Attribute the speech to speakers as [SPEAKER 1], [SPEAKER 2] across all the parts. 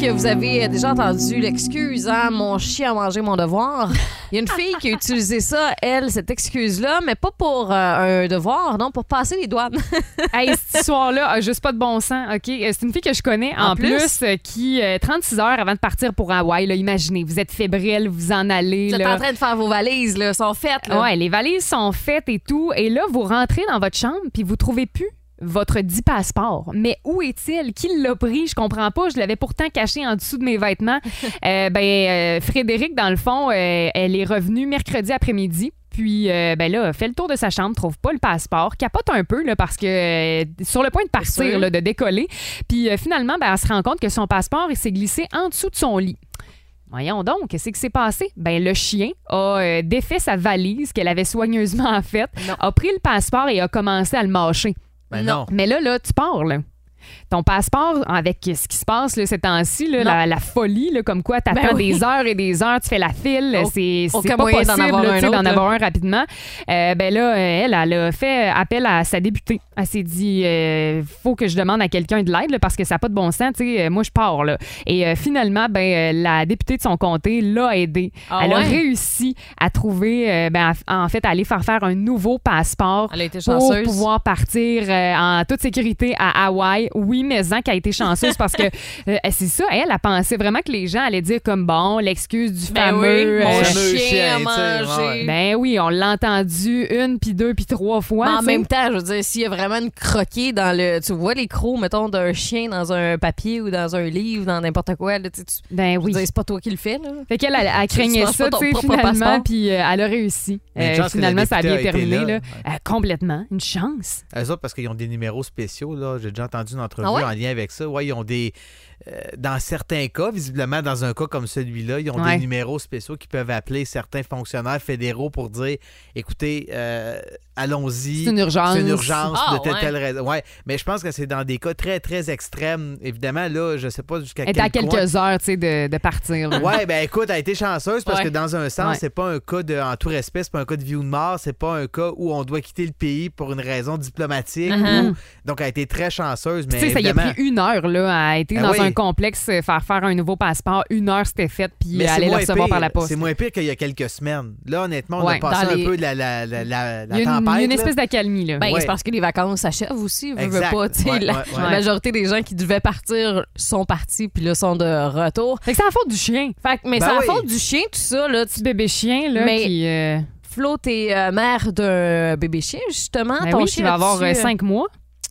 [SPEAKER 1] Que vous avez déjà entendu l'excuse, hein, mon chien a mangé mon devoir. Il y a une fille qui a utilisé ça, elle, cette excuse-là, mais pas pour euh, un devoir, non, pour passer les douanes.
[SPEAKER 2] Hey, cette histoire-là a juste pas de bon sens, OK? Euh, C'est une fille que je connais, en,
[SPEAKER 1] En
[SPEAKER 2] plus,
[SPEAKER 1] plus?
[SPEAKER 2] euh, qui, euh, 36 heures avant de partir pour Hawaï, là, imaginez, vous êtes fébrile, vous en allez.
[SPEAKER 1] Vous êtes
[SPEAKER 2] là.
[SPEAKER 1] en train de faire vos valises, là, sont faites. Là.
[SPEAKER 2] Ouais, les valises sont faites et tout. Et là, vous rentrez dans votre chambre, puis vous trouvez plus votre dit passeport. Mais où est-il? Qui l'a pris? Je comprends pas. Je l'avais pourtant caché en dessous de mes vêtements. Euh, ben, euh, Frédéric, dans le fond, euh, elle est revenue mercredi après-midi. Puis, ben là, fait le tour de sa chambre, trouve pas le passeport, capote un peu là, parce que sur le point de partir, là, de décoller. Puis finalement, ben, elle se rend compte que son passeport s'est glissé en dessous de son lit. Voyons donc, qu'est-ce qui s'est passé? Ben, le chien a euh, défait sa valise qu'elle avait soigneusement faite, a pris le passeport et a commencé à le mâcher.
[SPEAKER 3] Ben non.
[SPEAKER 2] Mais là, là, tu pars, là. Ton passeport, avec ce qui se passe là, ces temps-ci, là, la, la folie, là, comme quoi tu
[SPEAKER 1] Ben oui.
[SPEAKER 2] des heures et des heures, tu fais la file, c'est c'est pas
[SPEAKER 1] moyen d'en
[SPEAKER 2] possible
[SPEAKER 1] avoir un autre,
[SPEAKER 2] avoir un rapidement. Euh, ben là, elle, elle a fait appel à sa députée. Elle s'est dit, euh, faut que je demande à quelqu'un de l'aide parce que ça n'a pas de bon sens. tu sais, euh, moi, je pars. Là. Et euh, finalement, ben, la députée de son comté l'a aidé.
[SPEAKER 1] Ah
[SPEAKER 2] elle a réussi à trouver, ben, en fait, à aller faire faire un nouveau passeport pour pouvoir partir en toute sécurité à Hawaï. Oui, mais Zan qui a été chanceuse parce que euh, c'est ça, elle a pensé vraiment que les gens allaient dire comme bon, l'excuse du
[SPEAKER 1] Ben
[SPEAKER 2] fameux.
[SPEAKER 1] oui, mon
[SPEAKER 2] euh,
[SPEAKER 3] fameux
[SPEAKER 1] chien
[SPEAKER 3] chien,
[SPEAKER 1] mangé.
[SPEAKER 3] ouais.
[SPEAKER 2] ben oui, on l'a entendu une, puis deux, puis trois fois.
[SPEAKER 1] Mais en même temps, je veux dire, s'il y a vraiment une croquée dans le. Tu vois les crocs, mettons, d'un chien dans un papier ou dans un livre, dans n'importe quoi, là, tu
[SPEAKER 2] ben oui.
[SPEAKER 1] c'est pas toi qui le fais, là.
[SPEAKER 2] Fait qu'elle, elle, craignait ça, tu sais, finalement, puis euh, elle a réussi. Euh, finalement, ça a bien terminé,
[SPEAKER 3] là.
[SPEAKER 2] là. Euh, complètement. Une chance.
[SPEAKER 3] Autres, parce qu'ils ont des numéros spéciaux, là. J'ai déjà entendu une entrevue
[SPEAKER 1] Ah ouais?
[SPEAKER 3] en lien avec ça. Ouais, ils ont des. euh, dans certains cas, visiblement, dans un cas comme celui-là, ils ont
[SPEAKER 2] Ouais.
[SPEAKER 3] des numéros spéciaux qui peuvent appeler certains fonctionnaires fédéraux pour dire écoutez, euh, allons-y.
[SPEAKER 2] C'est une urgence.
[SPEAKER 3] C'est une urgence
[SPEAKER 1] Ah,
[SPEAKER 3] de telle,
[SPEAKER 1] ouais.
[SPEAKER 3] telle raison. Ouais, mais je pense que c'est dans des cas très, très extrêmes. Évidemment, là, je sais pas jusqu'à
[SPEAKER 2] Elle
[SPEAKER 3] quel
[SPEAKER 2] était à
[SPEAKER 3] point-
[SPEAKER 2] quelques heures, tu sais, de, de partir. là.
[SPEAKER 3] Ouais, ben écoute, elle a été chanceuse parce
[SPEAKER 1] Ouais.
[SPEAKER 3] que dans un sens,
[SPEAKER 2] Ouais.
[SPEAKER 3] c'est pas un cas de, en tout respect, c'est pas un cas de vie ou de mort, c'est pas un cas où on doit quitter le pays pour une raison diplomatique. Ou- Donc, elle a été très chanceuse, mais
[SPEAKER 2] Tu sais, ça y a pris une heure, là, à être
[SPEAKER 3] Ah
[SPEAKER 2] dans
[SPEAKER 3] oui.
[SPEAKER 2] un complexe, euh, faire faire un nouveau passeport. Une heure, c'était fait, puis
[SPEAKER 3] mais
[SPEAKER 2] aller le recevoir
[SPEAKER 3] pire.
[SPEAKER 2] par la poste.
[SPEAKER 3] C'est moins pire qu'il y a quelques semaines. Là, honnêtement, on
[SPEAKER 2] Ouais,
[SPEAKER 3] a passé un
[SPEAKER 1] les-
[SPEAKER 3] peu de la, la, la, la, la
[SPEAKER 2] une,
[SPEAKER 3] tempête.
[SPEAKER 2] espèce d'accalmie, là.
[SPEAKER 1] Ben,
[SPEAKER 3] Ouais.
[SPEAKER 1] c'est parce que les vacances s'achèvent aussi. Veux
[SPEAKER 3] Exact.
[SPEAKER 1] pas, tu sais,
[SPEAKER 3] Ouais,
[SPEAKER 1] la,
[SPEAKER 3] ouais, ouais.
[SPEAKER 1] la majorité des gens qui devaient partir sont partis, puis là, sont de retour.
[SPEAKER 2] Fait que c'est la faute du chien.
[SPEAKER 1] Fait que- mais
[SPEAKER 3] Ben
[SPEAKER 1] c'est la
[SPEAKER 3] oui.
[SPEAKER 1] faute du chien, tout ça, là. Tu
[SPEAKER 2] Petit bébé chien, là,
[SPEAKER 1] Mais-
[SPEAKER 2] qui... euh,
[SPEAKER 1] Flo, t'es euh, mère d'un bébé chien, justement.
[SPEAKER 2] ben
[SPEAKER 1] ton
[SPEAKER 2] oui,
[SPEAKER 1] chien
[SPEAKER 2] va avoir euh,
[SPEAKER 1] euh,
[SPEAKER 2] cinq mois.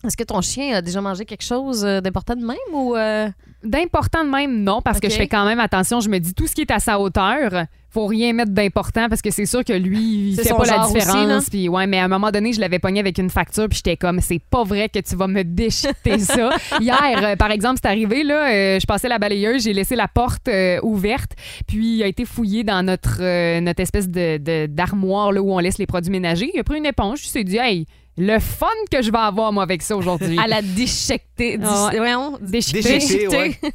[SPEAKER 1] Est-ce que ton chien a déjà mangé quelque chose euh, d'important de même ou. euh,
[SPEAKER 2] D'important de même, non, parce que je fais quand même attention. Je me dis, tout ce qui est à sa hauteur, faut rien mettre d'important parce que c'est sûr que lui, il
[SPEAKER 1] C'est
[SPEAKER 2] fait pas la différence. Puis ouais, mais à un moment donné, je l'avais pogné avec une facture, puis j'étais comme, c'est pas vrai que tu vas me déchiqueter ça. Hier, euh, par exemple, c'est arrivé, là, euh, je passais la balayeuse, j'ai laissé la porte ouverte, puis il a été fouillé dans notre, notre espèce de, de- d'armoire là, où on laisse les produits ménagers. Il a pris une éponge, il s'est dit, hey, le fun que je vais avoir, moi, avec ça aujourd'hui.
[SPEAKER 1] à la déchiquetée.
[SPEAKER 2] Ah ouais.
[SPEAKER 3] ouais.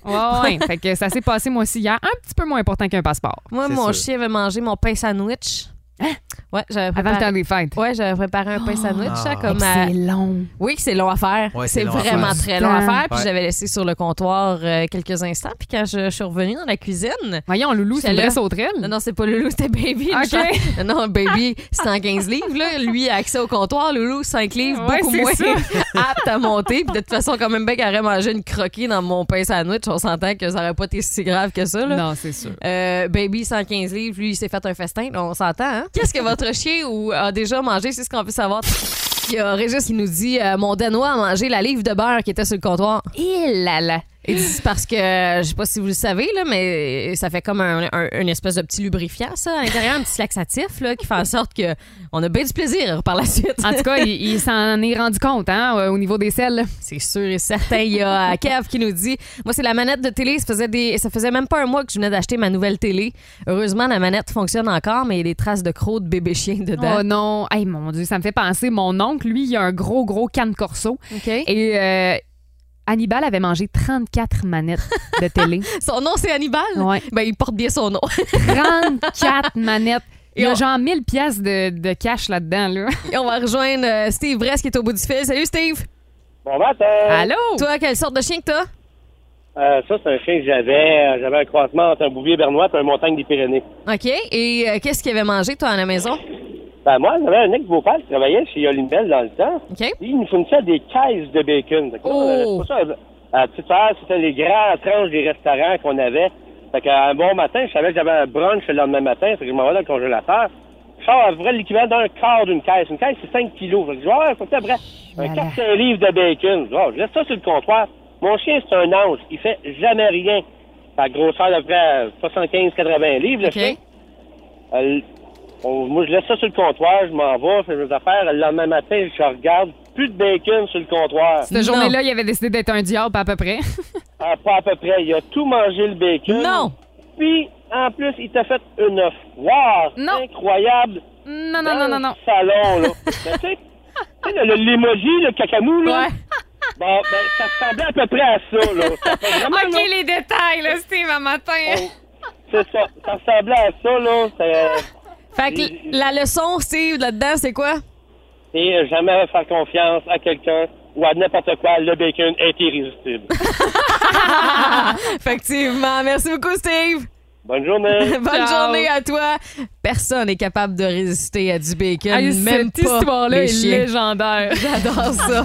[SPEAKER 2] Ouais, ouais. fait que ça s'est passé moi aussi hier, un petit peu moins important qu'un passeport.
[SPEAKER 1] Moi, mon
[SPEAKER 3] sûr.
[SPEAKER 1] chien avait mangé mon pain sandwich. Ouais, j'avais
[SPEAKER 2] Avant le
[SPEAKER 1] préparé...
[SPEAKER 2] temps des fêtes.
[SPEAKER 1] Ouais, j'avais préparé un pain sandwich,
[SPEAKER 3] Ah.
[SPEAKER 1] ça, comme
[SPEAKER 2] Et
[SPEAKER 1] à-
[SPEAKER 2] C'est long.
[SPEAKER 1] Oui, que c'est long à faire.
[SPEAKER 3] Ouais, c'est
[SPEAKER 1] vraiment
[SPEAKER 2] faire.
[SPEAKER 1] très long à faire. Puis
[SPEAKER 3] Ouais.
[SPEAKER 1] j'avais laissé sur le comptoir euh, quelques instants. Puis quand je, je suis revenue dans la cuisine,
[SPEAKER 2] Voyons, Loulou, c'est vraie sauterelle.
[SPEAKER 1] non, non, c'est pas Loulou, c'était Baby.
[SPEAKER 2] OK.
[SPEAKER 1] Une Non, Baby, 115 livres. Là. Lui a accès au comptoir. Loulou, 5 livres,
[SPEAKER 2] Ouais,
[SPEAKER 1] beaucoup moins
[SPEAKER 2] ça.
[SPEAKER 1] apte à monter. Puis de toute façon, quand même, bien qu'elle aurait mangé une croquée dans mon pain sandwich, on s'entend que ça aurait pas été si grave que ça. Là.
[SPEAKER 2] Non, c'est sûr.
[SPEAKER 1] Euh, baby 115 livres, lui, il s'est fait un festin, on s'entend. Hein? Qu'est-ce que votre chien ou a déjà mangé? C'est ce qu'on veut savoir. Il y a Régis qui nous dit euh, Mon Danois a mangé la livre de beurre qui était sur le comptoir.
[SPEAKER 2] Et là là.
[SPEAKER 1] Parce que, je sais pas si vous le savez, là, mais ça fait comme un, un- une espèce de petit lubrifiant, ça, à l'intérieur, un petit laxatif, là, qui fait en sorte que on a bien du plaisir par la suite.
[SPEAKER 2] En tout cas, il, il s'en est rendu compte hein, au niveau des selles.
[SPEAKER 1] C'est sûr et certain. Il y a Kev qui nous dit Moi, c'est la manette de télé. Ça faisait, des... ça faisait même pas un mois que je venais d'acheter ma nouvelle télé. Heureusement, la manette fonctionne encore, mais il y a des traces de crocs de bébé chien dedans.
[SPEAKER 2] Oh non. Hey, mon Dieu, ça me fait penser. Mon oncle, lui, il a un gros, gros canne corso.
[SPEAKER 1] OK.
[SPEAKER 2] Et euh, Hannibal avait mangé 34 manettes de télé.
[SPEAKER 1] Son nom, c'est Hannibal?
[SPEAKER 2] Ouais.
[SPEAKER 1] Ben, il porte bien son nom.
[SPEAKER 2] 34 manettes. Il y a
[SPEAKER 1] on-
[SPEAKER 2] genre 1000 pièces de, de cash là-dedans, là.
[SPEAKER 1] Et on va rejoindre euh, Steve Brest qui est au bout du fil. Salut, Steve.
[SPEAKER 4] Bon matin!
[SPEAKER 2] Allô?
[SPEAKER 1] Toi, quelle sorte de chien que t'as?
[SPEAKER 4] Euh, ça, c'est un chien que j'avais. Euh, J'avais un croisement entre un bouvier bernois et un montagne des Pyrénées.
[SPEAKER 1] OK. Et euh, qu'est-ce qu'il avait mangé, toi, à la maison?
[SPEAKER 4] Ben, moi, j'avais un ex-beau-père qui travaillait chez Olympel dans le temps. Il nous fournissait des caisses de bacon. Là,
[SPEAKER 1] Oh!
[SPEAKER 4] euh, c'est pour ça, à la petite heure, c'était les grands tranches des restaurants qu'on avait. Fait qu'un bon matin, je savais que j'avais un brunch le lendemain matin. Fait que je m'en vais dans le congélateur. Je sors à peu près l'équivalent d'un quart d'une caisse. Une caisse, c'est 5 kilos. Fait que je dis, faut après, un
[SPEAKER 2] Voilà.
[SPEAKER 4] 4 livres de bacon. Je dis, Oh, je laisse ça sur le comptoir. Mon chien, c'est un ange. Il fait jamais rien. Sa grosseur d'à peu près 75-80 livres, le chien. Euh, on- moi, je laisse ça sur le comptoir, je m'en vais, je fais mes affaires. Le lendemain matin, je regarde, plus de bacon sur le comptoir.
[SPEAKER 2] Cette journée-là, il avait décidé d'être un diable à peu près.
[SPEAKER 4] Ah, pas à peu près. Il a tout mangé le bacon.
[SPEAKER 1] Non!
[SPEAKER 4] Puis, en plus, il t'a fait une offre. Wow!
[SPEAKER 2] Non.
[SPEAKER 4] Incroyable!
[SPEAKER 2] Non, non,
[SPEAKER 4] Dans
[SPEAKER 2] non, non,
[SPEAKER 4] le
[SPEAKER 2] non.
[SPEAKER 4] salon, là. Mais tu sais, le- le- l'emoji, le cacamou, là.
[SPEAKER 1] Ouais.
[SPEAKER 4] Bon, ben, ça ressemblait à peu près à ça, là. Ça fait vraiment,
[SPEAKER 2] OK,
[SPEAKER 4] là,
[SPEAKER 2] les détails, là, Steve, à matin.
[SPEAKER 4] on- C'est ça. Ça ressemblait à ça, là. C'est-
[SPEAKER 1] Fait que la leçon, Steve, là-dedans, c'est quoi?
[SPEAKER 4] Et jamais faire confiance à quelqu'un ou à n'importe quoi. Le bacon est irrésistible.
[SPEAKER 1] Effectivement. Merci beaucoup, Steve.
[SPEAKER 4] Bonne journée.
[SPEAKER 1] Bonne
[SPEAKER 2] Ciao.
[SPEAKER 1] journée à toi. Personne n'est capable de résister à du bacon,
[SPEAKER 2] Hey,
[SPEAKER 1] même
[SPEAKER 2] cette histoire-là est
[SPEAKER 1] chiens.
[SPEAKER 2] légendaire.
[SPEAKER 1] J'adore ça.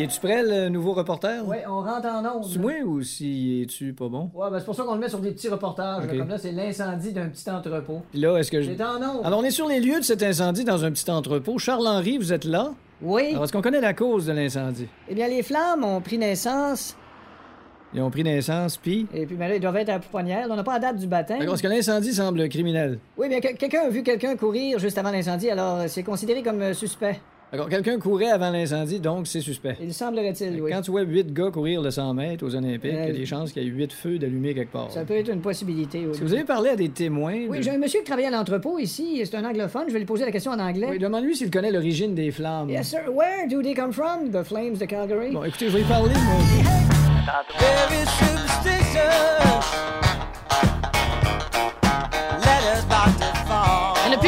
[SPEAKER 5] Y es-tu prêt, le nouveau reporter?
[SPEAKER 6] Oui, on rentre en onde.
[SPEAKER 5] C'est moi ou si es-tu pas bon?
[SPEAKER 6] Ouais, ben c'est pour ça qu'on le met sur des petits reportages. là. Comme là, c'est l'incendie d'un petit entrepôt.
[SPEAKER 5] Puis là, est-ce que je.
[SPEAKER 6] C'est en onde.
[SPEAKER 5] Alors, on est sur les lieux de cet incendie dans un petit entrepôt. Charles-Henri, vous êtes là?
[SPEAKER 6] Oui.
[SPEAKER 5] Alors, est-ce qu'on connaît la cause de l'incendie?
[SPEAKER 6] Eh bien, les flammes ont pris naissance.
[SPEAKER 5] Ils ont pris naissance, puis?
[SPEAKER 6] Et puis, ben là, ils doivent être à la pouponnière. Là, On n'a pas la date du baptême.
[SPEAKER 5] Parce que l'incendie semble criminel?
[SPEAKER 6] Oui, bien, que- quelqu'un a vu quelqu'un courir juste avant l'incendie, alors euh, c'est considéré comme euh, suspect.
[SPEAKER 5] D'accord, quelqu'un courait avant l'incendie, donc c'est suspect.
[SPEAKER 6] Il semblerait-il, oui.
[SPEAKER 5] Quand tu vois huit gars courir le 100 mètres aux Olympiques, il y a
[SPEAKER 6] Euh,
[SPEAKER 5] des chances qu'il y ait huit feux d'allumés quelque part.
[SPEAKER 6] Ça peut être une possibilité, oui.
[SPEAKER 5] Si vous avez parlé à des témoins.
[SPEAKER 6] Oui,
[SPEAKER 5] de-
[SPEAKER 6] j'ai un monsieur qui travaille à l'entrepôt ici. C'est un anglophone. Je vais lui poser la question en anglais.
[SPEAKER 5] Oui, demande-lui s'il connaît l'origine des flammes.
[SPEAKER 6] Yes, sir. Where do they come from? The flames de Calgary?
[SPEAKER 5] Bon, écoutez, je vais y parler, moi.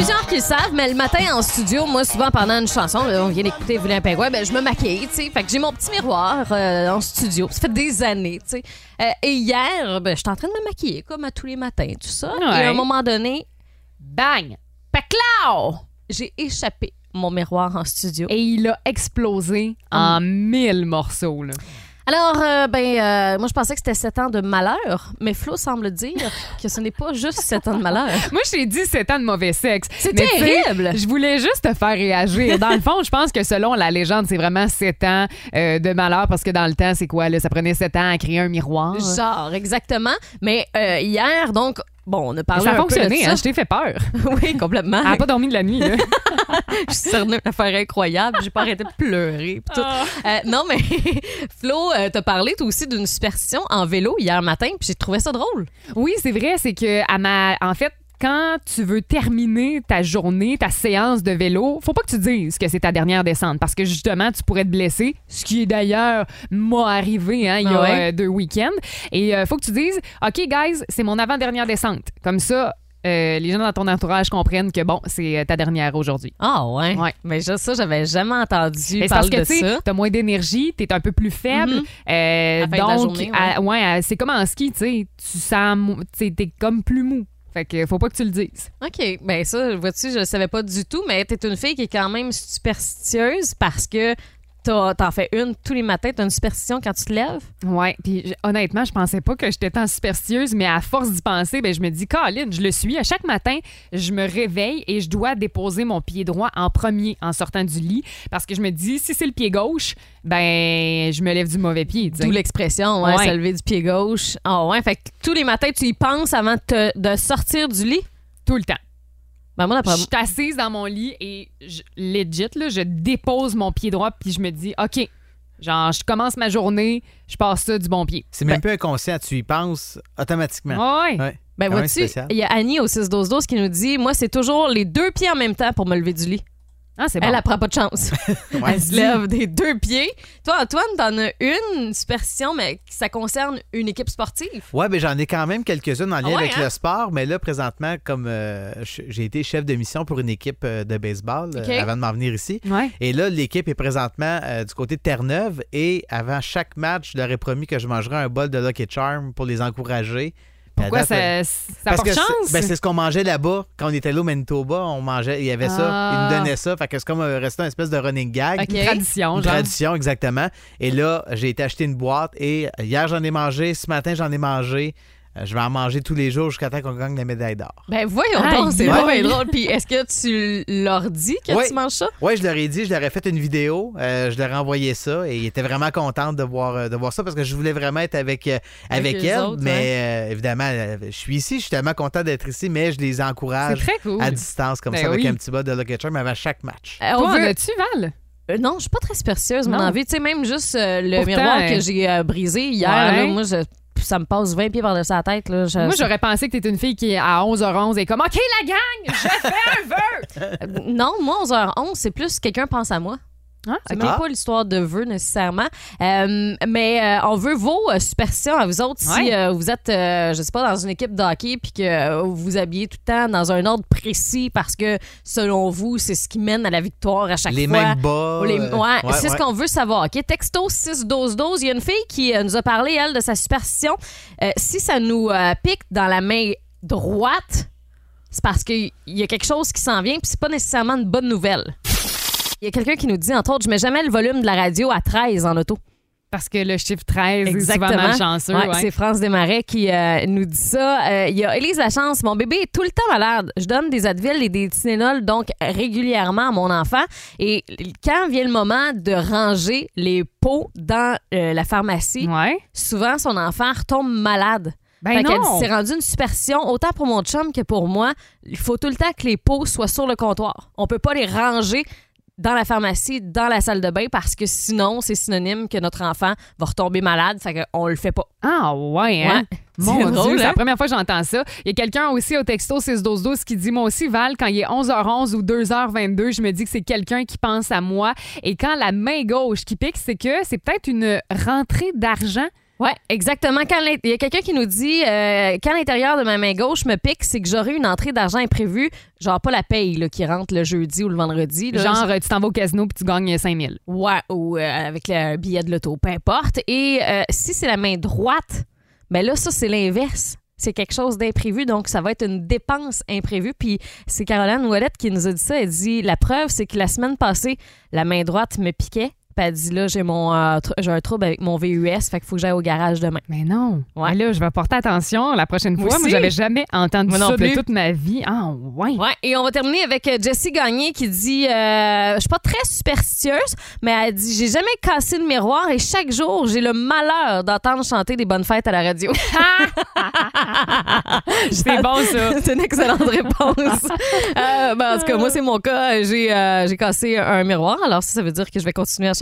[SPEAKER 1] Plusieurs qui le savent, mais le matin en studio, moi, souvent pendant une chanson, là, on vient d'écouter Vilain Pingouin, ben, je me maquille, tu sais. Fait que j'ai mon petit miroir euh, en studio. Ça fait des années, tu sais. Euh, et hier, ben, j'étais en train de me maquiller, comme à tous les matins, tout ça. Et à un moment donné,
[SPEAKER 2] Bang!
[SPEAKER 1] paclao! J'ai échappé mon miroir en studio.
[SPEAKER 2] Et il a explosé en mille morceaux, là.
[SPEAKER 1] Alors, euh, ben, euh, moi, je pensais que c'était 7 ans de malheur, mais Flo semble dire que ce n'est pas juste 7 ans de malheur.
[SPEAKER 2] Moi, je t'ai dit 7 ans de mauvais sexe.
[SPEAKER 1] C'est terrible!
[SPEAKER 2] Je voulais juste te faire réagir. Dans le fond, je pense que selon la légende, c'est vraiment 7 ans euh, de malheur parce que dans le temps, c'est quoi? Là? Ça prenait 7 ans à créer un miroir.
[SPEAKER 1] Genre, exactement. Mais euh, hier, donc, bon, on a parlé
[SPEAKER 2] ça a
[SPEAKER 1] un peu de
[SPEAKER 2] fonctionné,
[SPEAKER 1] ça.
[SPEAKER 2] hein? Je t'ai fait peur.
[SPEAKER 1] oui, complètement.
[SPEAKER 2] Elle n'a pas dormi de la nuit. Là.
[SPEAKER 1] Je suis cerné une affaire incroyable. J'ai pas arrêté de pleurer. pis tout.
[SPEAKER 2] Ah.
[SPEAKER 1] Euh, non, mais Flo, euh, t'as parlé toi aussi d'une superstition en vélo hier matin, puis j'ai trouvé ça drôle.
[SPEAKER 2] Oui, c'est vrai, c'est que à ma en fait quand tu veux terminer ta journée, ta séance de vélo, faut pas que tu dises que c'est ta dernière descente parce que justement, tu pourrais te blesser, ce qui est d'ailleurs m'a arrivé hein, il y a
[SPEAKER 1] Ah ouais?
[SPEAKER 2] euh, deux week-ends. Et euh, faut que tu dises, OK, guys, c'est mon avant-dernière descente. Comme ça, euh, les gens dans ton entourage comprennent que bon, c'est euh, ta dernière aujourd'hui.
[SPEAKER 1] Ah ouais?
[SPEAKER 2] Ouais.
[SPEAKER 1] Mais ça, ça, j'avais jamais entendu
[SPEAKER 2] Mais c'est parce
[SPEAKER 1] parler
[SPEAKER 2] que
[SPEAKER 1] de ça.
[SPEAKER 2] t'as moins d'énergie, t'es un peu plus faible. Euh, donc,
[SPEAKER 1] journée, ouais.
[SPEAKER 2] c'est comme en ski, tu sais, tu sens, t'es comme plus mou. Fait que faut pas que tu le dises.
[SPEAKER 1] OK. Ben ça, vois-tu, je savais pas du tout, mais t'es une fille qui est quand même superstitieuse parce que t'en fais une tous les matins. T'as une superstition quand tu te lèves?
[SPEAKER 2] Ouais, puis honnêtement, je pensais pas que j'étais tant superstitieuse, mais à force d'y penser, ben je me dis, Colin, je le suis. À chaque matin, je me réveille et je dois déposer mon pied droit en premier en sortant du lit parce que je me dis, si c'est le pied gauche, ben je me lève du mauvais pied.
[SPEAKER 1] D'où l'expression, ouais,
[SPEAKER 2] Ouais.
[SPEAKER 1] se lever du pied gauche. Ah ouais, fait que tous les matins, tu y penses avant te- de sortir du lit?
[SPEAKER 2] Tout le temps.
[SPEAKER 1] Ben, moi,
[SPEAKER 2] Je suis assise dans mon lit et je, legit, là, je dépose mon pied droit puis je me dis, OK, genre, je commence ma journée, je passe ça du bon pied.
[SPEAKER 3] C'est même plus inconscient, tu y penses automatiquement.
[SPEAKER 2] Ouais.
[SPEAKER 1] Ben, vois-tu, il y a Annie au 6-12-12 qui nous dit Moi, c'est toujours les deux pieds en même temps pour me lever du lit.
[SPEAKER 2] Ah, c'est bon.
[SPEAKER 1] Elle, elle prend pas de chance.
[SPEAKER 3] Ouais.
[SPEAKER 1] elle se lève des deux pieds. Toi, Antoine, t'en as une superstition, mais ça concerne une équipe sportive.
[SPEAKER 3] Ouais, ben j'en ai quand même quelques-unes en lien
[SPEAKER 1] Ah ouais,
[SPEAKER 3] avec
[SPEAKER 1] hein?
[SPEAKER 3] le sport, mais là, présentement, comme euh, j'ai été chef de mission pour une équipe euh, de baseball euh, avant de m'en venir ici.
[SPEAKER 2] Ouais.
[SPEAKER 3] Et là, l'équipe est présentement euh, du côté de Terre-Neuve et avant chaque match, je leur ai promis que je mangerais un bol de Lucky Charm pour les encourager.
[SPEAKER 2] Pourquoi
[SPEAKER 3] date,
[SPEAKER 2] ça, ça
[SPEAKER 3] parce
[SPEAKER 2] porte
[SPEAKER 3] que c'est-
[SPEAKER 2] chance?
[SPEAKER 3] ben, c'est ce qu'on mangeait là-bas quand on était là au Manitoba. On mangeait, il y avait ça,
[SPEAKER 2] Ah.
[SPEAKER 3] ils nous donnaient ça. Fait que c'est comme resté une espèce de running gag.
[SPEAKER 1] OK.
[SPEAKER 2] Une tradition,
[SPEAKER 3] Une
[SPEAKER 2] genre.
[SPEAKER 3] tradition, exactement. Et là, j'ai été acheter une boîte et hier, j'en ai mangé. Ce matin, j'en ai mangé. Euh, Je vais en manger tous les jours jusqu'à temps qu'on gagne la médaille d'or.
[SPEAKER 1] Ben, voyons
[SPEAKER 2] Aïe,
[SPEAKER 1] donc, c'est vraiment drôle. Puis, est-ce que tu leur dis que
[SPEAKER 3] Oui.
[SPEAKER 1] tu manges ça?
[SPEAKER 3] Oui, je leur ai dit, je leur ai fait une vidéo, euh, je leur ai envoyé ça et ils étaient vraiment contents de voir, euh, de voir ça parce que je voulais vraiment être avec, euh, avec, elles.
[SPEAKER 1] autres,
[SPEAKER 3] mais euh, évidemment, euh, je suis ici, je suis tellement content d'être ici, mais je les encourage
[SPEAKER 2] très cool.
[SPEAKER 3] à distance comme
[SPEAKER 2] Ben
[SPEAKER 3] ça avec un petit bas de Lucky Charm avant chaque match.
[SPEAKER 1] Euh,
[SPEAKER 2] Toi,
[SPEAKER 1] on
[SPEAKER 2] en
[SPEAKER 1] veut-
[SPEAKER 2] as-tu, Val?
[SPEAKER 1] Euh, non, je suis pas très superstitieuse, mon envie. Tu sais, même juste euh, le
[SPEAKER 2] Pourtant,
[SPEAKER 1] miroir que j'ai euh, brisé hier,
[SPEAKER 2] Ouais.
[SPEAKER 1] là, moi, je- ça me passe 20 pieds par-dessus la tête. Là. Je-
[SPEAKER 2] Moi, j'aurais pensé que t'étais une fille qui, à 11h11, est comme OK, la gang, je fais un vœu.
[SPEAKER 1] Euh, Non, moi, 11h11, c'est plus quelqu'un pense à moi.
[SPEAKER 2] Ah,
[SPEAKER 1] C'est
[SPEAKER 2] ok.
[SPEAKER 1] même pas l'histoire de vœux nécessairement. Euh, mais euh, on veut vos euh, superstitions à vous autres. Si
[SPEAKER 2] Ouais.
[SPEAKER 1] euh, vous êtes, je sais pas, dans une équipe de hockey puis que vous vous habillez tout le temps dans un ordre précis parce que selon vous, c'est ce qui mène à la victoire à chaque
[SPEAKER 3] les
[SPEAKER 1] fois.
[SPEAKER 3] mêmes bas.
[SPEAKER 1] Ou les-
[SPEAKER 3] euh,
[SPEAKER 1] ouais, c'est ce
[SPEAKER 3] ouais.
[SPEAKER 1] qu'on veut savoir. OK? Texto 6 12 12 Il y a une fille qui nous a parlé, elle, de sa superstition. Si ça nous pique dans la main droite, c'est parce qu'il y a quelque chose qui s'en vient, puis c'est pas nécessairement une bonne nouvelle. Il y a quelqu'un qui nous dit, entre autres, je mets jamais le volume de la radio à 13 en auto.
[SPEAKER 2] Parce que le chiffre 13 est souvent malchanceux.
[SPEAKER 1] Ouais,
[SPEAKER 2] ouais.
[SPEAKER 1] C'est France Desmarais qui euh, nous dit ça. Euh, Il y a Élise Lachance. Mon bébé est tout le temps malade. Je donne des Advil et des Tylenol donc régulièrement à mon enfant. Et quand vient le moment de ranger les pots dans euh, la pharmacie,
[SPEAKER 2] Ouais.
[SPEAKER 1] souvent son enfant retombe malade.
[SPEAKER 2] Ben
[SPEAKER 1] Fait
[SPEAKER 2] non.
[SPEAKER 1] c'est rendu une superstition, autant pour mon chum que pour moi. Il faut tout le temps que les pots soient sur le comptoir. On peut pas les ranger dans la pharmacie, dans la salle de bain, parce que sinon, c'est synonyme que notre enfant va retomber malade. Fait qu'on le fait pas.
[SPEAKER 2] Ah, ouais, hein?
[SPEAKER 1] Ouais.
[SPEAKER 2] Mon
[SPEAKER 1] C'est
[SPEAKER 2] Dieu,
[SPEAKER 1] drôle,
[SPEAKER 2] c'est
[SPEAKER 1] hein?
[SPEAKER 2] la première fois que j'entends ça. Il y a quelqu'un aussi au texto 61212 qui dit Moi aussi, Val, quand il est 11h11 ou 2h22, je me dis que c'est quelqu'un qui pense à moi. Et quand la main gauche qui pique, c'est que c'est peut-être une rentrée d'argent.
[SPEAKER 1] Ouais, exactement. Quand il y a quelqu'un qui nous dit euh, quand l'intérieur de ma main gauche me pique, c'est que j'aurai une entrée d'argent imprévue, genre pas la paye là, qui rentre le jeudi ou le vendredi. là.
[SPEAKER 2] Genre, euh, tu t'en vas au casino puis tu gagnes 5000.
[SPEAKER 1] Ouais, ou euh, avec le billet de l'auto, peu importe. Et euh, si c'est la main droite, ben là, ça, c'est l'inverse. C'est quelque chose d'imprévu, donc ça va être une dépense imprévue. Puis c'est Caroline Ouellette qui nous a dit ça. Elle dit La preuve, c'est que la semaine passée, la main droite me piquait. Puis elle dit Là, j'ai mon euh, j'ai un trouble avec mon VUS, fait qu'il faut que j'aille au garage demain.
[SPEAKER 2] Mais non.
[SPEAKER 1] Ouais.
[SPEAKER 2] Mais là, je vais porter attention la prochaine
[SPEAKER 1] Moi
[SPEAKER 2] fois. Moi,
[SPEAKER 1] aussi.
[SPEAKER 2] j'avais jamais entendu
[SPEAKER 1] Moi
[SPEAKER 2] ça de toute ma vie. Ah, ouais.
[SPEAKER 1] Ouais, et on va terminer avec euh, Jessie Gagné qui dit euh, Je suis pas très superstitieuse, mais elle dit J'ai jamais cassé le miroir et chaque jour, j'ai le malheur d'entendre chanter des bonnes fêtes à la radio.
[SPEAKER 2] C'est bon, ça.
[SPEAKER 1] c'est une excellente réponse. Euh, ben, en tout cas, moi, c'est mon cas. J'ai j'ai cassé un miroir. Alors, ça, ça veut dire que je vais continuer à chanter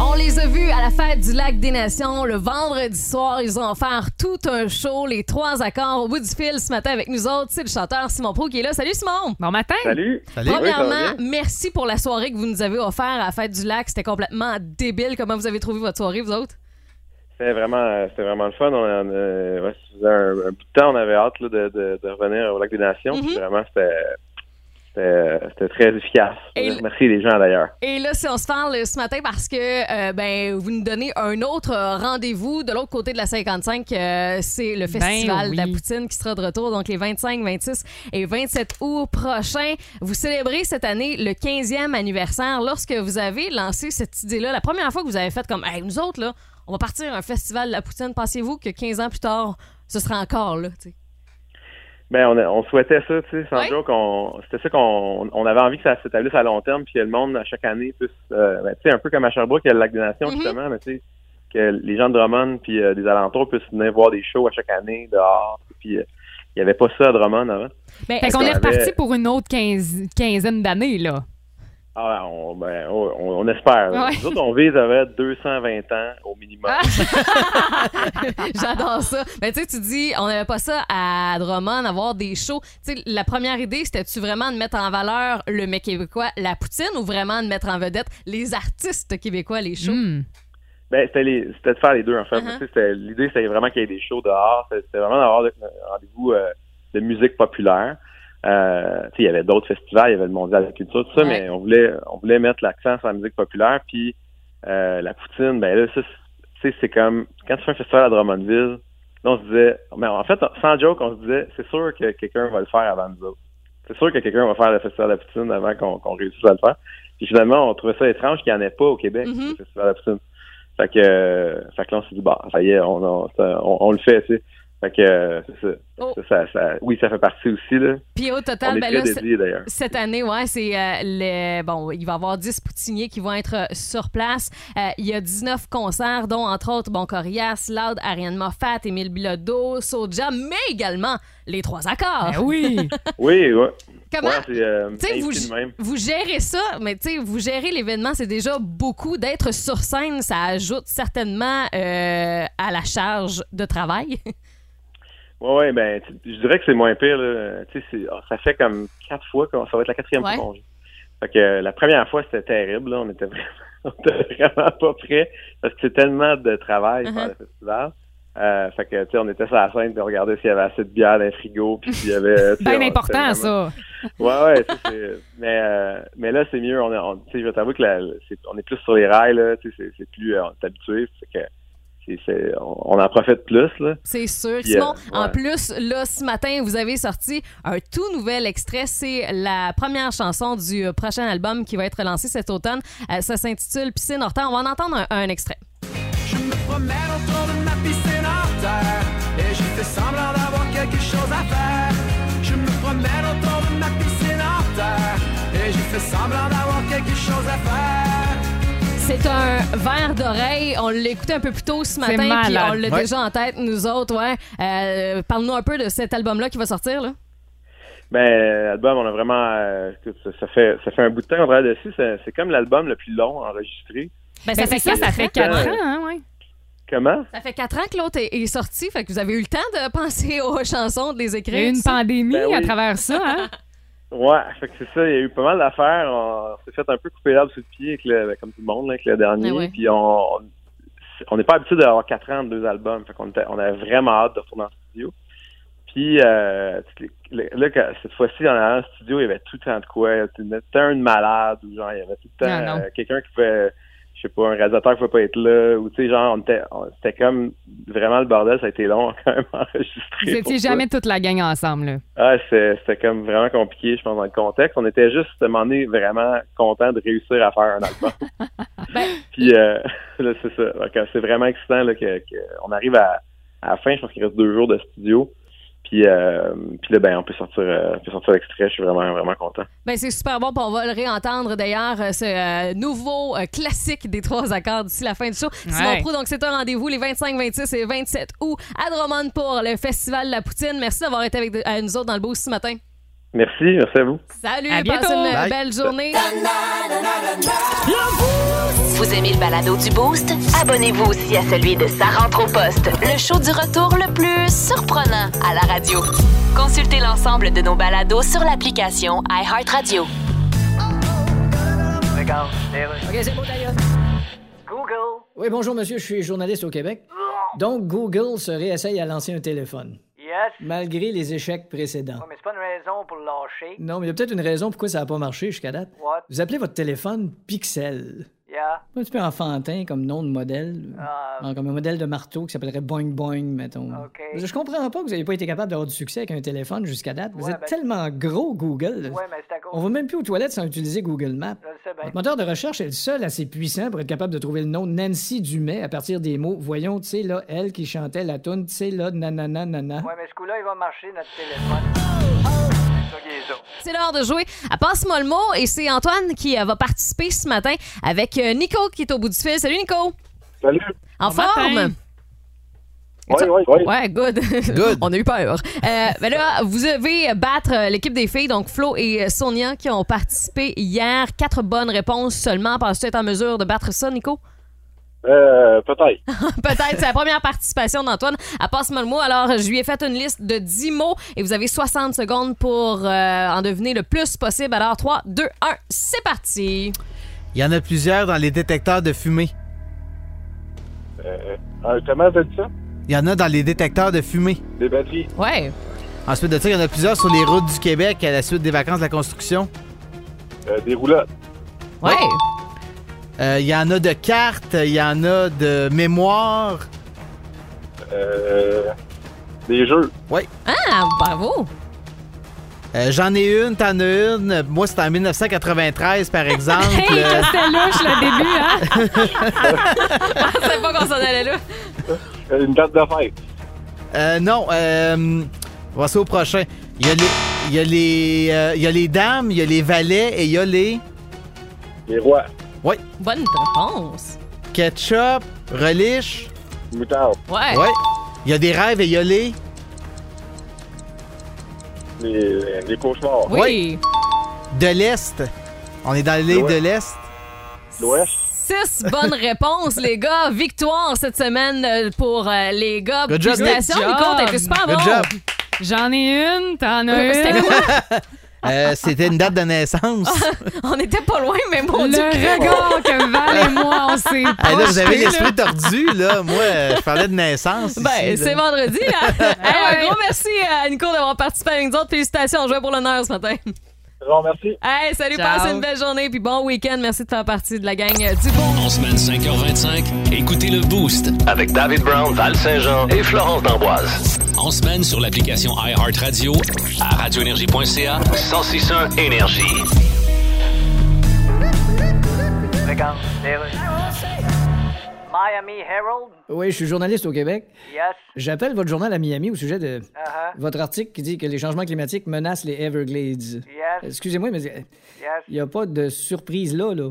[SPEAKER 1] On les a vus à la fête du Lac des Nations le vendredi soir. Ils ont offert tout un show, les trois accords au bout du fil ce matin avec nous autres. C'est le chanteur Simon Pro qui est là. Salut Simon!
[SPEAKER 2] Bon matin.
[SPEAKER 4] Salut.
[SPEAKER 3] Salut.
[SPEAKER 1] Premièrement, merci pour la soirée que vous nous avez offert à la fête du lac. C'était complètement débile. Comment vous avez trouvé votre soirée, vous autres?
[SPEAKER 4] C'était vraiment, euh, c'était vraiment le fun. On, a- euh, ouais, ça faisait un, un bout de temps, on avait hâte là, de, de, de revenir au Lac des Nations.
[SPEAKER 1] Mhm.
[SPEAKER 4] vraiment, c'était, c'était, très efficace.
[SPEAKER 1] Et
[SPEAKER 4] Je
[SPEAKER 1] le-
[SPEAKER 4] remercie les gens d'ailleurs.
[SPEAKER 1] Et là, si on se parle ce matin parce que euh, ben vous nous donnez un autre rendez-vous de l'autre côté de la 55, euh, c'est le festival de la poutine qui sera de retour donc les 25, 26 et 27 août prochains. Vous célébrez cette année le 15e anniversaire lorsque vous avez lancé cette idée-là. La première fois que vous avez fait comme hey, nous autres là, on va partir à un festival de la poutine. Pensez-vous que 15 ans plus tard, ce sera encore là, tu sais?
[SPEAKER 7] Ben, on, a- on souhaitait ça, tu sais, sans
[SPEAKER 1] Ouais.
[SPEAKER 7] joke, on- c'était ça qu'on on avait envie que ça s'établisse à long terme, puis que le monde, à chaque année, puisse, euh, ben, tu sais, un peu comme à Sherbrooke, il y a le Lac des Nations,
[SPEAKER 1] Mhm.
[SPEAKER 7] justement, mais tu sais, que les gens de Drummond puis euh, des alentours puissent venir voir des shows à chaque année, dehors, puis euh, il n'y avait pas ça à Drummond avant.
[SPEAKER 1] Ben,
[SPEAKER 2] Fait qu'on
[SPEAKER 7] qu'on
[SPEAKER 2] est reparti
[SPEAKER 7] avait-
[SPEAKER 2] pour une autre quinzaine d'années, là.
[SPEAKER 7] Ah, on, ben, on, on espère.
[SPEAKER 2] Ouais.
[SPEAKER 7] Nous autres, on vise à 220 ans au minimum.
[SPEAKER 1] Ah. J'adore ça. Mais tu sais, tu dis, on n'avait pas ça à Drummond, avoir des shows. Tu sais, la première idée, c'était-tu vraiment de mettre en valeur le mec québécois, la poutine, ou vraiment de mettre en vedette les artistes québécois, les shows?
[SPEAKER 2] Hmm.
[SPEAKER 7] Ben, c'était les- c'était de faire les deux, en fait.
[SPEAKER 1] Uh-huh.
[SPEAKER 7] C'était- L'idée, c'était vraiment qu'il y ait des shows dehors. C'était c'était vraiment d'avoir un rendez-vous euh, de musique populaire. Euh, tu sais, il y avait d'autres festivals, il y avait le Mondial de la culture, tout ça,
[SPEAKER 1] Ouais.
[SPEAKER 7] mais on voulait, on voulait mettre l'accent sur la musique populaire. Puis euh, la poutine, ben là, ça, c'est- tu sais, c'est comme quand tu fais un festival à Drummondville, là, on se disait, mais en fait, sans joke, on se disait, c'est sûr que quelqu'un va le faire avant nous autres. C'est sûr que quelqu'un va faire le festival de la poutine avant qu'on réussisse à le faire. Puis finalement, on trouvait ça étrange qu'il n'y en ait pas au Québec,
[SPEAKER 1] Mhm.
[SPEAKER 7] le festival de la poutine. Fait que, euh, fait que là, on s'est dit, bah, ça y est, on, on, on, on le fait, tu sais. Fait que, euh, c'est ça.
[SPEAKER 1] Oh.
[SPEAKER 7] Ça, ça- ça- Oui, ça fait partie aussi, là.
[SPEAKER 1] Puis au
[SPEAKER 7] On
[SPEAKER 1] total, ben là,
[SPEAKER 7] dédiés.
[SPEAKER 1] Cette année, ouais, c'est euh, le bon, il va y avoir 10 poutiniers qui vont être euh, sur place. Euh, il y a 19 concerts, dont entre autres Bon Corias, Loud, Ariane Moffat, Émile Bilodeau, Soja, mais également les trois accords.
[SPEAKER 2] Ben oui.
[SPEAKER 7] Oui, ouais.
[SPEAKER 1] Comment?
[SPEAKER 7] Ouais, c'est euh,
[SPEAKER 1] tu sais, vous, vous gérez ça, mais tu sais, vous gérez l'événement, c'est déjà beaucoup. D'être sur scène, ça ajoute certainement euh, à la charge de travail.
[SPEAKER 7] Ouais, ouais, ben, je dirais que c'est moins pire, là. Tu sais, c'est- ah, ça fait comme quatre fois que ça va être la quatrième
[SPEAKER 1] Ouais.
[SPEAKER 7] fois qu'on joue. Fait que euh, la première fois, c'était terrible, là. On était vraiment, on était vraiment pas prêts parce que c'est tellement de travail
[SPEAKER 1] Uh-huh.
[SPEAKER 7] le festival. Euh, fait que, tu sais, on était sur la scène, puis on regardait s'il y avait assez de bière dans le frigo, puis s'il y avait...
[SPEAKER 2] Bien important,
[SPEAKER 7] vraiment-
[SPEAKER 2] ça.
[SPEAKER 7] Ouais, ouais, c'est- mais, euh, mais là, c'est mieux. On, est- on, tu sais, je vais t'avouer que la- c'est- on est plus sur les rails, là. Tu sais, c'est- c'est plus, euh, on est habitué. Fait que, on, on en profite plus, là.
[SPEAKER 1] C'est sûr.
[SPEAKER 7] Puis,
[SPEAKER 1] Simon,
[SPEAKER 7] euh,
[SPEAKER 1] en
[SPEAKER 7] ouais.
[SPEAKER 1] plus, là, ce matin, vous avez sorti un tout nouvel extrait. C'est la première chanson du euh, prochain album qui va être lancé cet automne. Euh, ça s'intitule Piscine hors terre. On va en entendre un, un extrait.
[SPEAKER 8] Je me promène autour de ma piscine hors terre et je fais semblant d'avoir quelque chose à faire. Je me promène autour de ma piscine hors terre et je fais semblant d'avoir quelque chose à faire.
[SPEAKER 1] C'est un verre d'oreille. On l'a écouté un peu plus tôt ce matin, puis on l'a
[SPEAKER 3] Ouais.
[SPEAKER 1] déjà en tête, nous autres. Ouais. Euh, Parle-nous un peu de cet album-là qui va sortir. Là.
[SPEAKER 7] Ben, l'album, on a vraiment, euh, ça, ça fait, ça fait un bout de temps qu'on travaille dessus. C'est, c'est comme l'album le plus long enregistré.
[SPEAKER 1] Ben,
[SPEAKER 2] Ben, c'est ça, ça fait quatre ans, hein, ouais.
[SPEAKER 7] Comment?
[SPEAKER 1] Ça fait quatre ans que l'autre est, est sorti, fait que vous avez eu le temps de penser aux chansons, de les
[SPEAKER 2] Il y a
[SPEAKER 1] écrire.
[SPEAKER 2] eu une
[SPEAKER 1] ça.
[SPEAKER 2] pandémie
[SPEAKER 7] Ben oui.
[SPEAKER 2] à travers ça, hein?
[SPEAKER 7] Ouais, fait que c'est ça. Il y a eu pas mal d'affaires. On s'est fait un peu couper l'herbe sous le pied, avec le, comme tout le monde, là, avec le dernier.
[SPEAKER 1] Ouais.
[SPEAKER 7] Puis on, on- n'est pas habitué d'avoir quatre ans de deux albums. Fait qu'on était, on avait vraiment hâte de retourner en studio. Puis euh, là, que- cette fois-ci, en allant en studio, il y avait tout le temps de quoi. C'était un malade ou genre il y avait tout le temps
[SPEAKER 2] Ah,
[SPEAKER 7] euh, quelqu'un qui pouvait, je sais pas, un réalisateur qui pouvait pas être là. Ou tu sais, genre, on était, on- c'était comme vraiment le bordel. Ça a été long quand même à enregistrer.
[SPEAKER 2] Vous étiez
[SPEAKER 7] ça.
[SPEAKER 2] jamais toute la gang ensemble, là?
[SPEAKER 7] Ah, c'est- c'était comme vraiment compliqué, je pense, dans le contexte. On était juste, à un moment donné, vraiment content de réussir à faire un album.
[SPEAKER 1] Ben,
[SPEAKER 7] Puis euh, là, c'est ça. Euh, c'est vraiment excitant là, que, arrive à, à la fin. Je pense qu'il reste deux jours de studio. Puis, euh, puis là, ben, on peut sortir, euh, on peut sortir l'extrait. Je suis vraiment, vraiment content.
[SPEAKER 1] Ben, c'est super bon, puis on va le réentendre d'ailleurs, euh, ce euh, nouveau euh, classique des trois accords d'ici la fin du show. Simon. Proulx, donc c'est un rendez-vous les 25, 26 et 27 août à Drummond pour le Festival de la Poutine. Merci d'avoir été avec à nous autres dans le beau ce matin.
[SPEAKER 7] Merci, merci à vous.
[SPEAKER 1] Salut,
[SPEAKER 2] À bientôt.
[SPEAKER 1] passez une
[SPEAKER 3] Bye.
[SPEAKER 1] belle journée.
[SPEAKER 9] Vous aimez le balado du Boost? Abonnez-vous aussi à celui de Sa rentre au poste, le show du retour le plus surprenant à la radio. Consultez l'ensemble de nos balados sur l'application iHeartRadio.
[SPEAKER 6] OK, c'est bon, d'ailleurs.
[SPEAKER 5] Google. Oui, bonjour, monsieur, je suis journaliste au Québec. Donc, Google se réessaye à lancer un téléphone,
[SPEAKER 10] Yes.
[SPEAKER 5] malgré les échecs précédents.
[SPEAKER 10] Ouais, mais c'est pas une raison pour le lâcher.
[SPEAKER 5] Non, mais il y a peut-être une raison pourquoi ça n'a pas marché jusqu'à date.
[SPEAKER 10] What?
[SPEAKER 5] Vous appelez votre téléphone Pixel.
[SPEAKER 10] Yeah.
[SPEAKER 5] Un petit peu enfantin comme nom de modèle.
[SPEAKER 6] Ah.
[SPEAKER 5] Comme un modèle de marteau qui s'appellerait Boing Boing, mettons.
[SPEAKER 6] OK.
[SPEAKER 5] Je comprends pas que vous n'ayez pas été capable d'avoir du succès avec un téléphone jusqu'à date. Vous
[SPEAKER 6] Ouais,
[SPEAKER 5] êtes
[SPEAKER 6] ben-
[SPEAKER 5] tellement gros, Google.
[SPEAKER 6] Ouais, mais c'est à cause.
[SPEAKER 5] On va même plus aux toilettes sans utiliser Google Maps.
[SPEAKER 6] Sais bien.
[SPEAKER 5] Votre moteur de recherche est le seul assez puissant pour être capable de trouver le nom Nancy Dumais à partir des mots. Voyons, tu sais, là, elle qui chantait la toune, tu sais, là, nanana, nana.
[SPEAKER 6] Ouais, mais ce coup-là, il va marcher, notre téléphone. Est ça.
[SPEAKER 1] C'est l'heure de jouer à Passe-moi le mot et c'est Antoine qui euh, va participer ce matin avec euh, Nico qui est au bout du fil. Salut Nico!
[SPEAKER 7] Salut.
[SPEAKER 1] En
[SPEAKER 2] Bon
[SPEAKER 1] forme?
[SPEAKER 2] matin.
[SPEAKER 7] Oui, oui, oui.
[SPEAKER 1] Ouais, good.
[SPEAKER 3] Good.
[SPEAKER 1] On a eu peur. Euh, ben là, vous devez battre euh, l'équipe des filles, donc Flo et Sonia, qui ont participé hier. Quatre bonnes réponses seulement. Penses-tu être en mesure de battre ça, Nico?
[SPEAKER 7] Euh, peut-être.
[SPEAKER 1] Peut-être. C'est la première participation d'Antoine à Passe-moi le mot. Alors, je lui ai fait une liste de 10 mots et vous avez 60 secondes pour euh, en deviner le plus possible. Alors, 3, 2, 1, c'est parti.
[SPEAKER 3] Il y en a plusieurs dans les détecteurs de fumée.
[SPEAKER 7] Euh, euh, comment dit ça?
[SPEAKER 3] Il y en a dans les détecteurs de fumée.
[SPEAKER 7] Des batteries.
[SPEAKER 1] Ouais.
[SPEAKER 3] Ensuite de ça, il y en a plusieurs sur les routes du Québec à la suite des vacances de la construction.
[SPEAKER 7] Euh, des roulottes.
[SPEAKER 1] Ouais.
[SPEAKER 3] Euh, Il y en a de cartes, il y en a de mémoire.
[SPEAKER 7] Euh, des jeux.
[SPEAKER 1] Ah, bravo.
[SPEAKER 3] Euh, J'en ai une, t'en as une. Moi, c'était en 1993, par exemple.
[SPEAKER 2] Hey,
[SPEAKER 3] Euh,
[SPEAKER 2] c'était louche le début, hein?
[SPEAKER 1] Je savais pas qu'on s'en allait là.
[SPEAKER 7] Euh, Une date de fête.
[SPEAKER 3] Euh, non, euh, on va passer au prochain. Il y a les, il y a les, euh, il y a les dames, il y a les valets et il y a les
[SPEAKER 7] Les rois.
[SPEAKER 1] Bonne réponse.
[SPEAKER 3] ketchup, relish.
[SPEAKER 7] Moutarde.
[SPEAKER 1] Ouais.
[SPEAKER 3] Ouais. Il y a des rêves et il y a les.
[SPEAKER 7] Les, les cauchemars.
[SPEAKER 1] Oui.
[SPEAKER 3] de l'Est. On est dans l'île de l'Est.
[SPEAKER 7] L'ouest.
[SPEAKER 1] Six bonnes réponses, les gars. Victoire cette semaine euh, pour euh, les gars.
[SPEAKER 3] Good job,
[SPEAKER 1] Félicitations,
[SPEAKER 2] Nick.
[SPEAKER 1] Nico, t'as été super
[SPEAKER 3] Good
[SPEAKER 1] bon.
[SPEAKER 3] job.
[SPEAKER 2] J'en ai une, t'en as
[SPEAKER 1] C'était
[SPEAKER 2] une.
[SPEAKER 1] quoi?
[SPEAKER 3] Euh, C'était une date de naissance.
[SPEAKER 1] On était pas loin, mais mon
[SPEAKER 2] Le
[SPEAKER 1] Dieu.
[SPEAKER 2] regard que Val et moi, on s'est
[SPEAKER 3] Ah, là, vous avez l'esprit tordu, là. Moi, euh, je parlais de naissance.
[SPEAKER 1] Ben, c'est vendredi. hein? Hey. Un gros merci à Nico d'avoir participé avec nous autres. Félicitations, on jouait pour l'honneur ce matin.
[SPEAKER 7] Bon, merci.
[SPEAKER 1] Hey, salut,
[SPEAKER 2] Ciao.
[SPEAKER 1] passez une belle journée puis bon week-end. Merci de faire partie de la gang du beau.
[SPEAKER 11] En semaine 5h25, écoutez le Boost avec David Brown, Val Saint-Jean et Florence D'Amboise. En semaine sur l'application iHeartRadio à radioénergie.ca 1061 Énergie.
[SPEAKER 6] Regarde, les rues. Miami Herald.
[SPEAKER 5] Oui, je suis journaliste au Québec.
[SPEAKER 6] Yes.
[SPEAKER 5] J'appelle votre journal à Miami au sujet de
[SPEAKER 6] Uh-huh.
[SPEAKER 5] votre article qui dit que les changements climatiques menacent les Everglades.
[SPEAKER 6] Yes.
[SPEAKER 5] Excusez-moi, mais il
[SPEAKER 6] Yes.
[SPEAKER 5] n'y a pas de surprise là, là.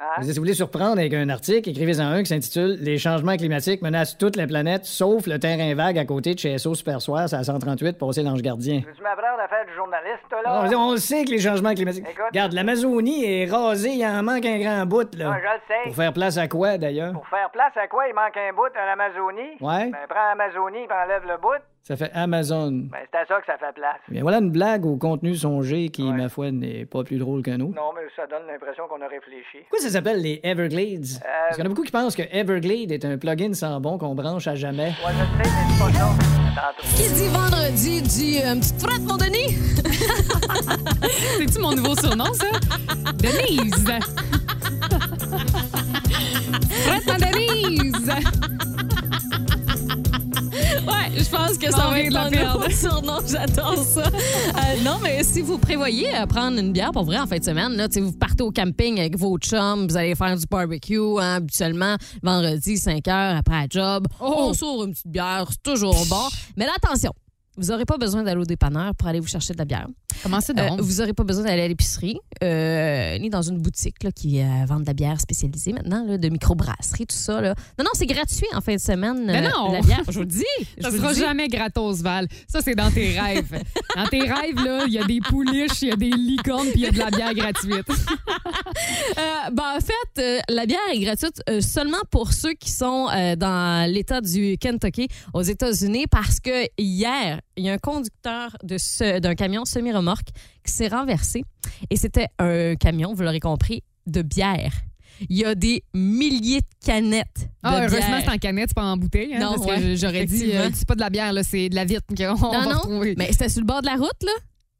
[SPEAKER 6] Hein?
[SPEAKER 5] Si vous voulez surprendre avec un article, écrivez-en un qui s'intitule Les changements climatiques menacent toute la planète, sauf le terrain vague à côté de chez SO Super Soir, c'est à 138, passer l'ange gardien.
[SPEAKER 6] Veux-tu m'apprendre à faire du journaliste, toi,
[SPEAKER 5] Ah,
[SPEAKER 6] là?
[SPEAKER 5] on sait que les changements climatiques.
[SPEAKER 6] Écoute.
[SPEAKER 5] Regarde, l'Amazonie est rasée, il en manque un grand bout, là.
[SPEAKER 6] Ah, je le sais.
[SPEAKER 5] Pour faire place à quoi, d'ailleurs?
[SPEAKER 6] Pour faire place à quoi il manque un bout à l'Amazonie?
[SPEAKER 5] Ouais.
[SPEAKER 6] Ben, prends l'Amazonie et enlève le bout.
[SPEAKER 5] Ça fait Amazon.
[SPEAKER 6] Ben, c'est à ça que ça fait place.
[SPEAKER 5] Bien, voilà une blague au contenu songé qui, ma foi, n'est pas plus drôle qu'un autre.
[SPEAKER 6] Non, mais ça donne l'impression qu'on a réfléchi.
[SPEAKER 5] Pourquoi ça s'appelle les Everglades? Parce qu'il y en a beaucoup qui pensent que Everglade est un plugin sans bon qu'on branche à jamais.
[SPEAKER 6] Ouais, je sais, mais c'est pas ça.
[SPEAKER 1] Qui dit vendredi dit euh, une petite frette, mon Denis?
[SPEAKER 2] C'est-tu mon nouveau surnom, ça? Denise! Prête, ma Denise!
[SPEAKER 1] Je pense que ça
[SPEAKER 2] On
[SPEAKER 1] va être
[SPEAKER 2] la
[SPEAKER 1] nouveau surnom. J'adore ça. Euh, non, mais si vous prévoyez euh, prendre une bière pour vrai en fin de semaine, là, vous partez au camping avec vos chums, vous allez faire du barbecue, hein, habituellement, vendredi, 5 heures après la job. On sort une petite bière, c'est toujours bon. Mais là, attention, vous n'aurez pas besoin d'aller au dépanneur pour aller vous chercher de la bière.
[SPEAKER 2] Comment c'est
[SPEAKER 1] Euh,
[SPEAKER 2] donc?
[SPEAKER 1] vous n'aurez pas besoin d'aller à l'épicerie, euh, ni dans une boutique là, qui euh, vend de la bière spécialisée maintenant, là, de microbrasserie, tout ça. Là. Non, non, c'est gratuit en fin de semaine.
[SPEAKER 2] Mais
[SPEAKER 1] euh,
[SPEAKER 2] non!
[SPEAKER 1] La bière, je vous le dis.
[SPEAKER 2] Ça
[SPEAKER 1] vous
[SPEAKER 2] sera
[SPEAKER 1] dis.
[SPEAKER 2] jamais gratos, Val. Ça, c'est dans tes rêves. Dans tes rêves, là, il y a des pouliches, il y a des licornes, puis il y a de la bière gratuite.
[SPEAKER 1] Ben, en fait, la bière est gratuite seulement pour ceux qui sont dans l'État du Kentucky aux États-Unis parce que hier, il y a un conducteur d'un camion semi-remorque qui s'est renversé et c'était un camion, vous l'aurez compris, de bière. Il y a des milliers de canettes de
[SPEAKER 2] Ah, heureusement, c'est en canette, c'est pas en bouteille. hein,
[SPEAKER 1] Non,
[SPEAKER 2] parce que j'aurais dit, euh, c'est pas de la bière, là, c'est de la vitre qu'on
[SPEAKER 1] Non,
[SPEAKER 2] va
[SPEAKER 1] non,
[SPEAKER 2] retrouver.
[SPEAKER 1] mais c'était sur le bord de la route, là.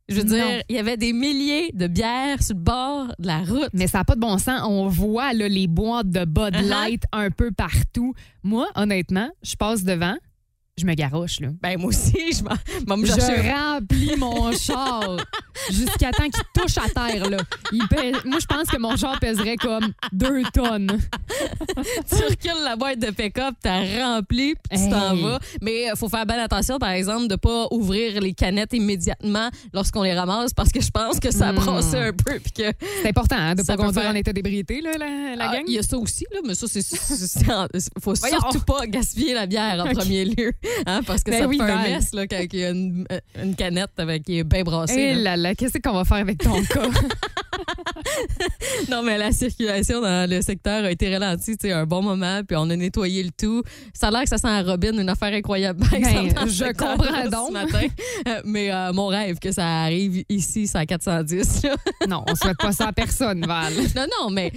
[SPEAKER 1] Je veux
[SPEAKER 2] Non.
[SPEAKER 1] dire, il y avait des milliers de bières sur le bord de la route.
[SPEAKER 2] Mais ça n'a pas de bon sens. On voit là, les boîtes de Bud
[SPEAKER 1] Uh-huh.
[SPEAKER 2] Light un peu partout. Moi, honnêtement, je passe devant, je me garoche. Là.
[SPEAKER 1] Ben, moi aussi, je m'en- m'en me
[SPEAKER 2] Je remplis mon char jusqu'à temps qu'il touche à terre. Là. Il pèse- Moi, je pense que mon char pèserait comme deux tonnes.
[SPEAKER 1] tu recules la boîte de pick-up, t'as rempli, puis tu t'en vas. Mais il faut faire bien attention, par exemple, de pas ouvrir les canettes immédiatement lorsqu'on les ramasse, parce que je pense que ça a
[SPEAKER 2] Hmm.
[SPEAKER 1] brassé un peu. Puis que
[SPEAKER 2] C'est important hein, de pas conduire
[SPEAKER 1] faire-
[SPEAKER 2] en état d'ébriété, là, la, la
[SPEAKER 1] Ah,
[SPEAKER 2] gang.
[SPEAKER 1] Il y a ça aussi, là, mais ça, c'est. faut surtout pas gaspiller la bière en premier lieu, hein, parce que
[SPEAKER 2] Ben
[SPEAKER 1] ça
[SPEAKER 2] oui,
[SPEAKER 1] fait un mess là, quand il y a une, une canette avec, qui est bien brassée.
[SPEAKER 2] Eh
[SPEAKER 1] là.
[SPEAKER 2] là là, qu'est-ce qu'on va faire avec ton cas?
[SPEAKER 1] Non, mais la circulation dans le secteur a été ralentie un bon moment, puis on a nettoyé le tout. Ça a l'air que ça sent à Robin, une affaire incroyable.
[SPEAKER 2] Ben, je comprends donc.
[SPEAKER 1] Ce matin. Euh, mais euh, mon rêve que ça arrive ici, c'est à 410. là.
[SPEAKER 2] non, on souhaite pas ça à personne, Val.
[SPEAKER 1] non, non, mais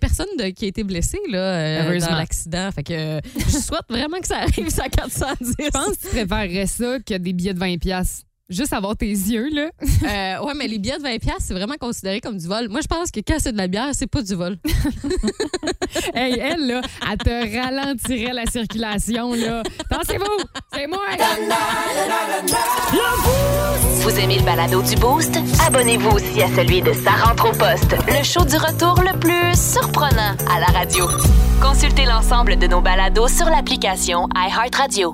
[SPEAKER 1] personne de- qui a été blessé là, euh, dans l'accident. Fait que euh, je souhaite vraiment que ça arrive à 410.
[SPEAKER 2] Je pense que tu préférerais ça que des billets de 20$. piastres. Juste avoir tes yeux, là.
[SPEAKER 1] Euh, ouais, mais les billets de 20$, piastres, c'est vraiment considéré comme du vol. Moi, je pense que quand c'est de la bière, c'est pas du vol.
[SPEAKER 2] Hey, elle, là, elle te ralentirait la circulation, là. Pensez-vous, c'est moi.
[SPEAKER 9] Vous aimez le balado du Boost? Abonnez-vous aussi à celui de Sa rentre au poste, le show du retour le plus surprenant à la radio. Consultez l'ensemble de nos balados sur l'application iHeartRadio.